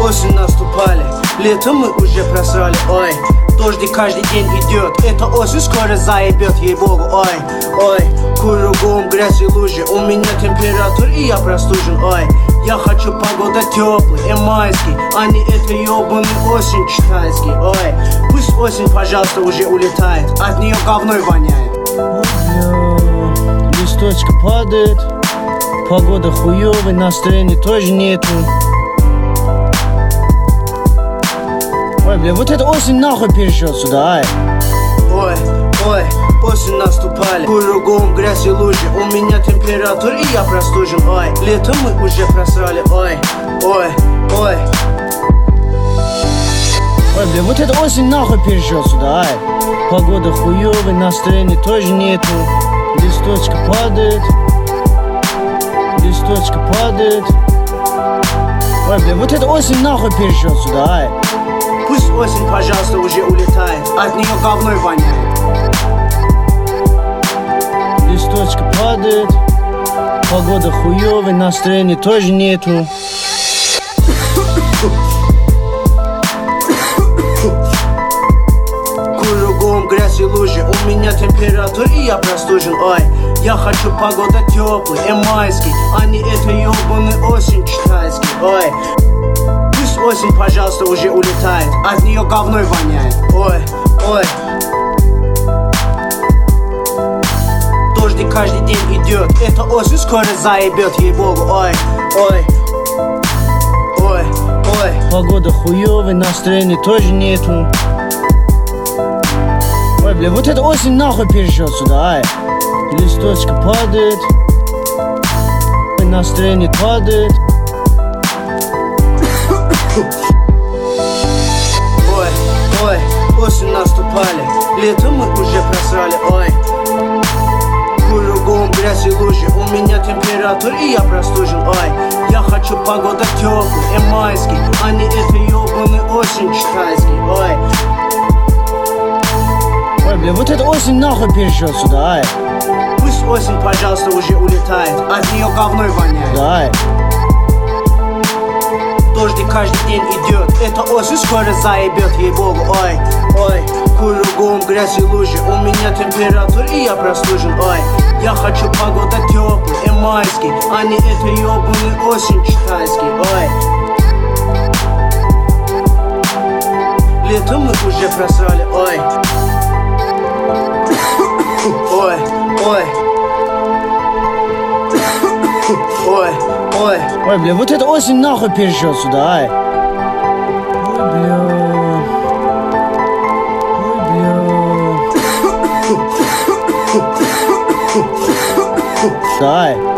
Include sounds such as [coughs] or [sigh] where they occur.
осень наступали Лето мы уже просрали, ой. Дождик каждый день идет Это осень скоро заебет, ей-богу, ой Ой, кругом грязь и лужи У меня температура и я простужен, ой. Я хочу погода теплый и майский А не это ебаный осень китайский Ой, пусть осень, пожалуйста, уже улетает От нее говной воняет. Листочка падает Погода хуёвая, настроения тоже нету Ой, бля, вот это осень нахуй перешел сюда, ай. Ой, ой, осень наступали. Кругом грязь и лужи У меня температура и я простужен Ой, лето мы уже просрали Ой, ой, ой. Ой, бля, вот это осень нахуй перешел сюда, ай. Погода хуёвая, настроения тоже нету. Листочка падает Листочка падает Ой, бля, вот это осень нахуй перешел сюда, ай осень, пожалуйста, уже улетает. От нее говной воняет. Листочка падает Погода хуёвая, настроения тоже нету. Кругом грязь и лужи У меня температура и я простужен. Ой, я хочу погода теплый и майский А не это ебаный осень китайский Ой, осень, пожалуйста, уже улетает. От нее говной воняет. Ой, ой. Дождик каждый день идет Это осень скоро заебет, ей-богу. Ой, ой. Ой, ой. Погода хуёвая, настроения тоже нету. Ой, бля, вот это осень нахуй перешел сюда, ай. Листочка падает Настроение падает Ой, ой, осень наступали. Лето мы уже просрали, ой. Кругом грязь и лужи У меня температура и я простужен, ой. Я хочу погода теплый и майский А не это ебаный осень китайский, ой. Ой, бля, вот это осень нахуй перешел сюда, ай. Пусть осень, пожалуйста, уже улетает От нее говной воняет. Да, ай Дождик каждый день идет. Это осень скоро заебет, ей-богу, ой Ой, кругом грязь и лужи У меня температура и я простужен, ой. Я хочу погода теплый майский А не это ебаный осень китайский, ой. Лето мы уже просрали, Ой, Ой, ой бля, вот это осень нахуй перешел сюда, ай. Ой, бля. Ой, бля. [coughs] Ай